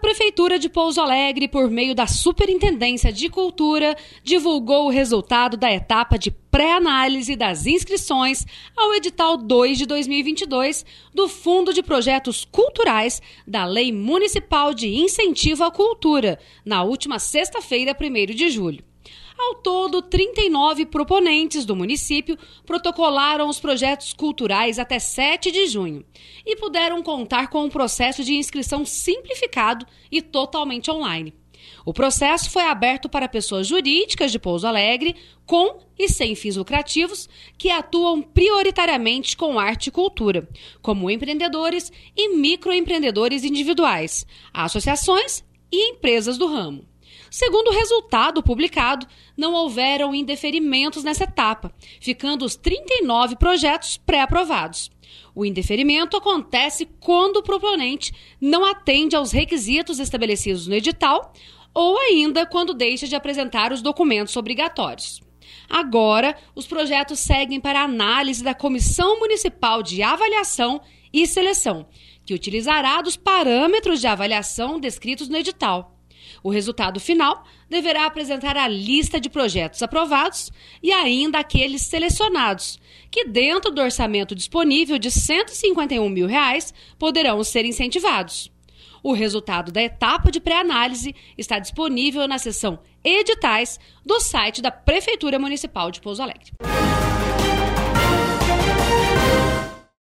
Prefeitura de Pouso Alegre, por meio da Superintendência de Cultura, divulgou o resultado da etapa de pré-análise das inscrições ao edital 2 de 2022 do Fundo de Projetos Culturais da Lei Municipal de Incentivo à Cultura, na última sexta-feira, 1 de julho. Ao todo, 39 proponentes do município protocolaram os projetos culturais até 7 de junho e puderam contar com um processo de inscrição simplificado e totalmente online. O processo foi aberto para pessoas jurídicas de Pouso Alegre, com e sem fins lucrativos, que atuam prioritariamente com arte e cultura, como empreendedores e microempreendedores individuais, associações e empresas do ramo. Segundo o resultado publicado, não houveram indeferimentos nessa etapa, ficando os 39 projetos pré-aprovados. O indeferimento acontece quando o proponente não atende aos requisitos estabelecidos no edital ou ainda quando deixa de apresentar os documentos obrigatórios. Agora, os projetos seguem para análise da Comissão Municipal de Avaliação e Seleção, que utilizará dos parâmetros de avaliação descritos no edital. O resultado final deverá apresentar a lista de projetos aprovados e ainda aqueles selecionados, que dentro do orçamento disponível de 151 mil reais poderão ser incentivados. O resultado da etapa de pré-análise está disponível na seção Editais do site da Prefeitura Municipal de Pouso Alegre.